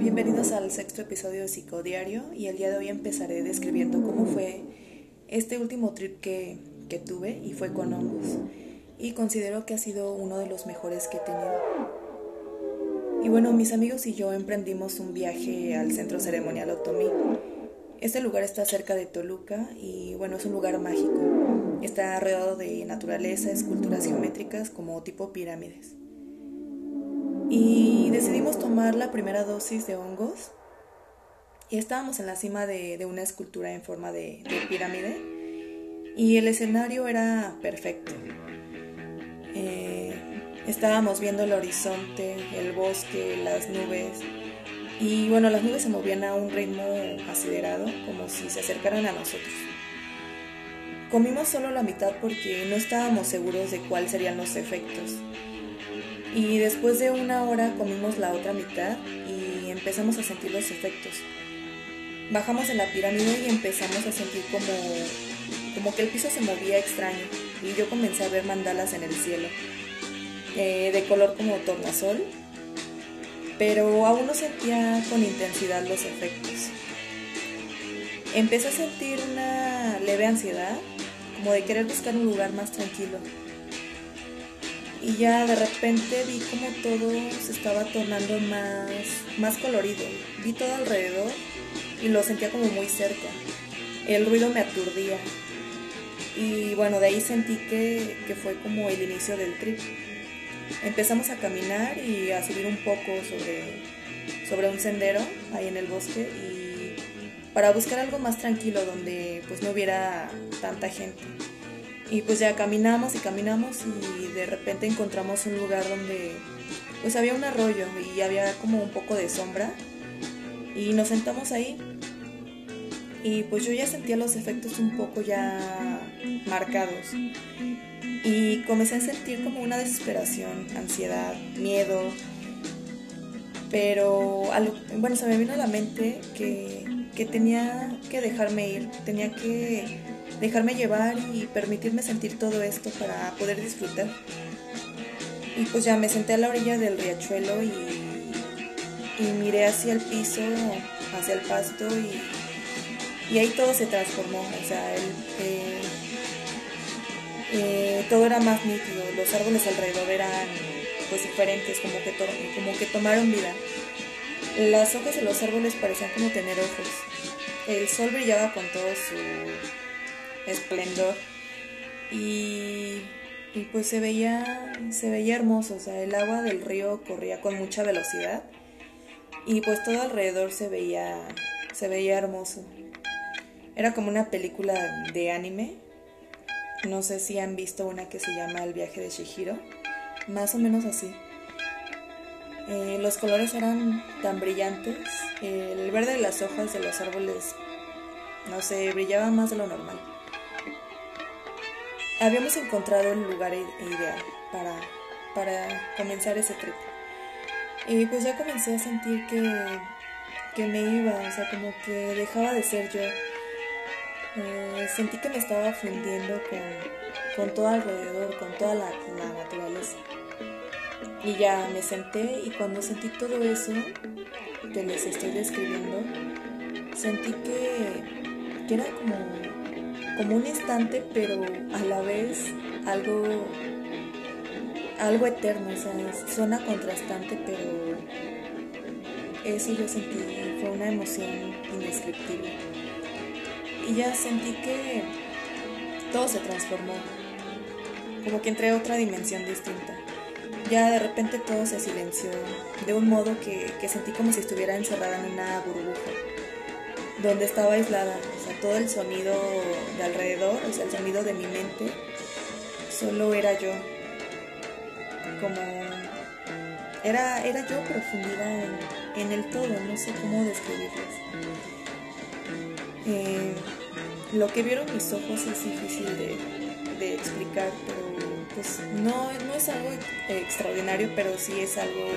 Bienvenidos al sexto episodio de Psicodiario y el día de hoy empezaré describiendo cómo fue este último trip que, que tuve y fue con hongos y considero que ha sido uno de los mejores que he tenido. Y bueno, mis amigos y yo emprendimos un viaje al centro ceremonial Otomí. Este lugar está cerca de Toluca y bueno, es un lugar mágico. Está rodeado de naturaleza, esculturas geométricas como tipo pirámides y decidimos tomar la primera dosis de hongos y estábamos en la cima de, una escultura en forma de, pirámide y el escenario era perfecto. Eh, estábamos viendo el horizonte, el bosque, las nubes y bueno, las nubes se movían a un ritmo acelerado como si se acercaran a nosotros. Comimos solo la mitad porque no estábamos seguros de cuáles serían los efectos y después de una hora comimos la otra mitad y empezamos a sentir los efectos. Bajamos en la pirámide y empezamos a sentir como, como que el piso se movía extraño y yo comencé a ver mandalas en el cielo, eh, de color como tornasol, pero aún no sentía con intensidad los efectos. Empecé a sentir una leve ansiedad, como de querer buscar un lugar más tranquilo y ya de repente vi como todo se estaba tornando más, más colorido. Vi todo alrededor y lo sentía como muy cerca. El ruido me aturdía. Y bueno, de ahí sentí que, que fue como el inicio del trip. Empezamos a caminar y a subir un poco sobre, sobre un sendero ahí en el bosque y para buscar algo más tranquilo donde pues no hubiera tanta gente. Y pues ya caminamos y caminamos y de repente encontramos un lugar donde pues había un arroyo y había como un poco de sombra. Y nos sentamos ahí. Y pues yo ya sentía los efectos un poco ya marcados. Y comencé a sentir como una desesperación, ansiedad, miedo, pero bueno, se me vino a la mente que, que tenía que dejarme ir, tenía que dejarme llevar y permitirme sentir todo esto para poder disfrutar. Y pues ya me senté a la orilla del riachuelo y, miré hacia el piso, hacia el pasto y, ahí todo se transformó. O sea, eh, eh, todo era más nítido, los árboles alrededor eran pues diferentes, como que, como que tomaron vida. Las hojas de los árboles parecían como tener ojos. El sol brillaba con todo su esplendor. Y, pues se veía, se veía hermoso, o sea, el agua del río corría con mucha velocidad y pues todo alrededor se veía, se veía hermoso. Era como una película de anime. No sé si han visto una que se llama El viaje de Shihiro. Más o menos así. Eh, los colores eran tan brillantes. el verde de las hojas de los árboles, no sé, brillaba más de lo normal habíamos encontrado el lugar ideal para, para comenzar ese trip. Y pues ya comencé a sentir que, que me iba, o sea, como que dejaba de ser yo. Eh, sentí que me estaba fundiendo con, con todo alrededor, con toda la, naturaleza. Y ya me senté y cuando sentí todo eso que les estoy describiendo, sentí que, que era como como un instante, pero a la vez algo, algo eterno, o sea, suena contrastante, pero eso yo sentí, fue una emoción indescriptible. Y ya sentí que todo se transformó, como que entré a otra dimensión distinta. Ya de repente todo se silenció, de un modo que, que sentí como si estuviera encerrada en una burbuja donde estaba aislada, o sea, todo el sonido de alrededor, o sea, el sonido de mi mente, solo era yo, como era, era yo profundidad en, el todo, no sé cómo describirles. Eh, lo que vieron mis ojos es difícil de, explicar, pero pues no, no es algo extraordinario, pero sí es algo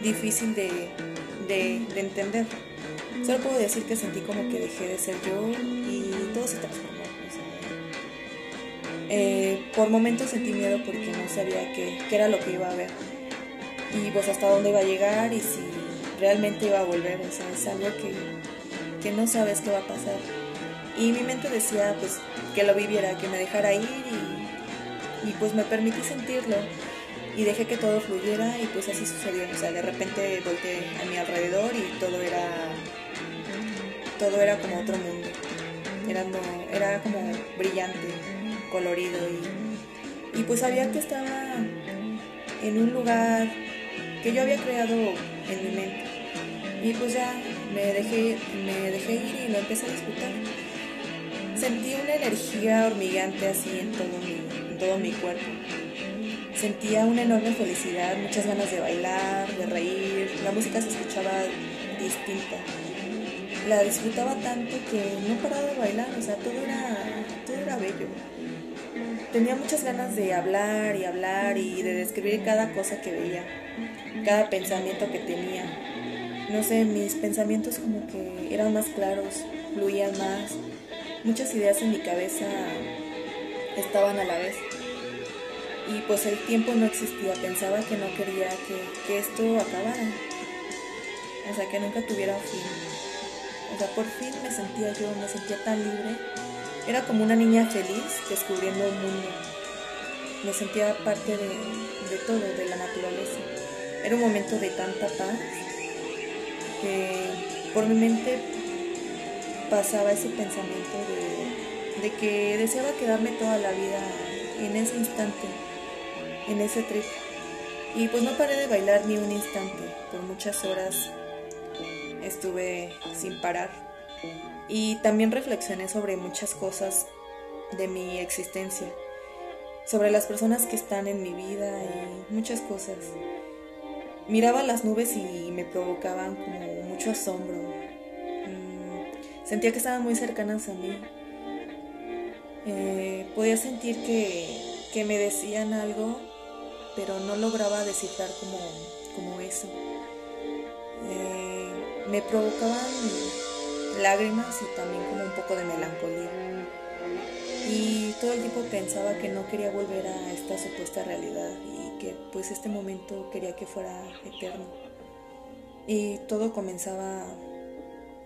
difícil de, de entender. Solo puedo decir que sentí como que dejé de ser yo y todo se transformó. Eh, por momentos sentí miedo porque no sabía qué, era lo que iba a ver y pues hasta dónde iba a llegar y si realmente iba a volver, o sea, es algo que, que no sabes qué va a pasar. Y mi mente decía, pues, que lo viviera, que me dejara ir y, pues me permití sentirlo y dejé que todo fluyera y pues así sucedió. O sea, de repente volteé a mi alrededor y todo era todo era como otro mundo. Era, era como brillante, colorido y, y pues sabía que estaba en un lugar que yo había creado en mi mente. Y pues ya me dejé, me dejé ir y lo empecé a disfrutar. Sentí una energía hormigante así en todo mi, en todo mi cuerpo Sentía una enorme felicidad, muchas ganas de bailar, de reír, la música se escuchaba distinta. La disfrutaba tanto que no paraba de bailar, o sea, todo era, todo era bello. Tenía muchas ganas de hablar y hablar y de describir cada cosa que veía, cada pensamiento que tenía. No sé, mis pensamientos como que eran más claros, fluían más. Muchas ideas en mi cabeza estaban a la vez y pues el tiempo no existía, pensaba que no quería que, esto acabara, o sea, que nunca tuviera fin. O sea, por fin me sentía yo, me sentía tan libre. Era como una niña feliz descubriendo un mundo. Me sentía parte de, de todo, de la naturaleza. Era un momento de tanta paz que por mi mente pasaba ese pensamiento de, de que deseaba quedarme toda la vida en ese instante en ese trip. Y pues no paré de bailar ni un instante. Por muchas horas estuve sin parar. Y también reflexioné sobre muchas cosas de mi existencia. Sobre las personas que están en mi vida y muchas cosas. Miraba las nubes y me provocaban como mucho asombro. Mm, sentía que estaban muy cercanas a mí. Eh, podía sentir que, que me decían algo pero no lograba descifrar como, como eso. Eh, me provocaban lágrimas y también como un poco de melancolía. Y todo el tiempo pensaba que no quería volver a esta supuesta realidad y que pues este momento quería que fuera eterno. Y todo comenzaba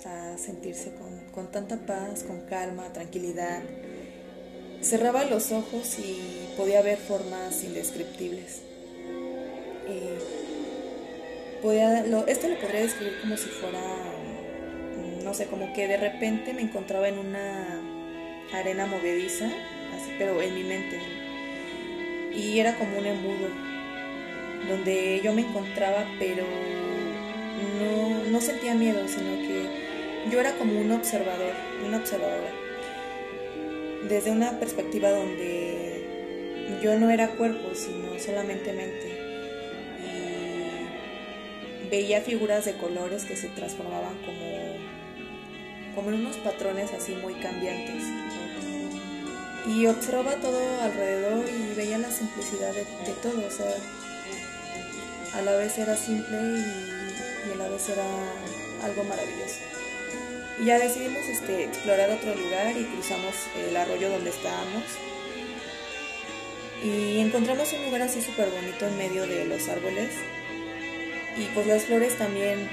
a sentirse con, con tanta paz, con calma, tranquilidad. Cerraba los ojos y podía ver formas indescriptibles. Podía, esto lo podría describir como si fuera, no sé, como que de repente me encontraba en una arena movediza, así, pero en mi mente. Y era como un embudo, donde yo me encontraba, pero no, no sentía miedo, sino que yo era como un observador, una observadora desde una perspectiva donde yo no era cuerpo, sino solamente mente. Veía figuras de colores que se transformaban como, como en unos patrones así muy cambiantes. Y observaba todo alrededor y veía la simplicidad de, todo, o sea, a la vez era simple y, y a la vez era algo maravilloso. Y ya decidimos este, explorar otro lugar y cruzamos el arroyo donde estábamos. Y encontramos un lugar así súper bonito en medio de los árboles. Y pues las flores también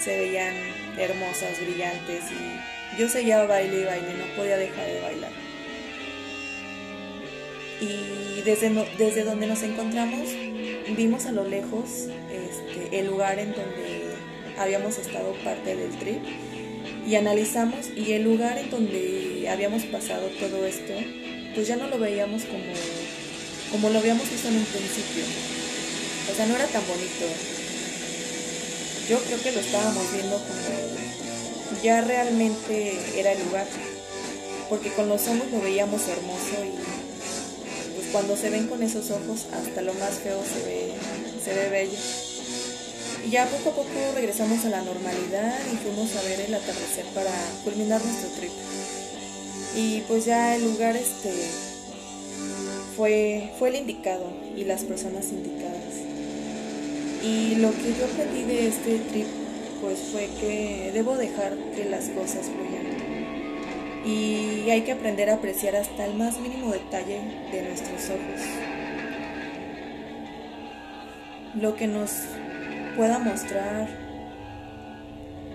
se veían hermosas, brillantes. Y yo seguía baile y baile, no podía dejar de bailar. Y desde, desde donde nos encontramos, vimos a lo lejos este, el lugar en donde habíamos estado parte del trip y analizamos y el lugar en donde habíamos pasado todo esto, pues ya no lo veíamos como, como lo habíamos visto en un principio. O sea, no era tan bonito. Yo creo que lo estábamos viendo como ya realmente era el lugar. Porque con los ojos lo veíamos hermoso y pues cuando se ven con esos ojos hasta lo más feo se ve, se ve bello. Y ya poco a poco regresamos a la normalidad y fuimos a ver el atardecer para culminar nuestro trip. Y pues ya el lugar este fue, fue el indicado y las personas indicadas. Y lo que yo aprendí de este trip pues fue que debo dejar que las cosas fluyan. Y hay que aprender a apreciar hasta el más mínimo detalle de nuestros ojos. Lo que nos pueda mostrar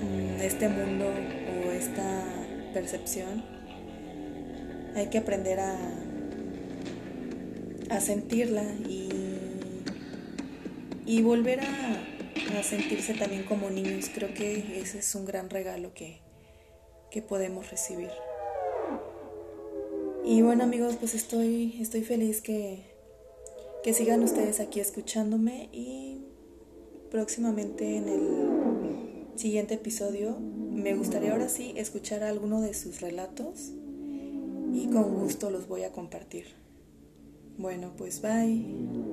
mm, este mundo o esta percepción, hay que aprender a, a sentirla y, y volver a, sentirse también como niños. Creo que ese es un gran regalo que, que podemos recibir. Y bueno amigos, pues estoy, estoy feliz que, que sigan ustedes aquí escuchándome y próximamente en el siguiente episodio me gustaría ahora sí escuchar alguno de sus relatos y con gusto los voy a compartir. Bueno, pues bye.